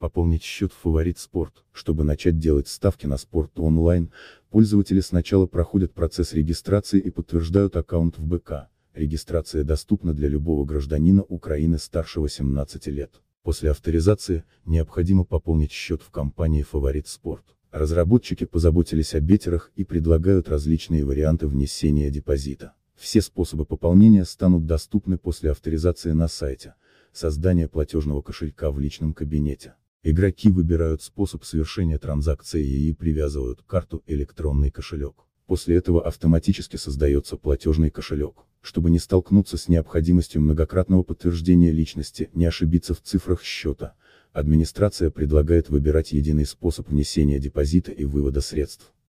Пополнить счет в Фаворит Спорт. Чтобы начать делать ставки на спорт онлайн, пользователи сначала проходят процесс регистрации и подтверждают аккаунт в БК. Регистрация доступна для любого гражданина Украины старше 18 лет. После авторизации, необходимо пополнить счет в компании Фаворит Спорт. Разработчики позаботились о бетерах и предлагают различные варианты внесения депозита. Все способы пополнения станут доступны после авторизации на сайте, создания платежного кошелька в личном кабинете. Игроки выбирают способ совершения транзакции и привязывают карту электронный кошелек. После этого автоматически создается платежный кошелек. Чтобы не столкнуться с необходимостью многократного подтверждения личности, не ошибиться в цифрах счета, администрация предлагает выбирать единый способ внесения депозита и вывода средств.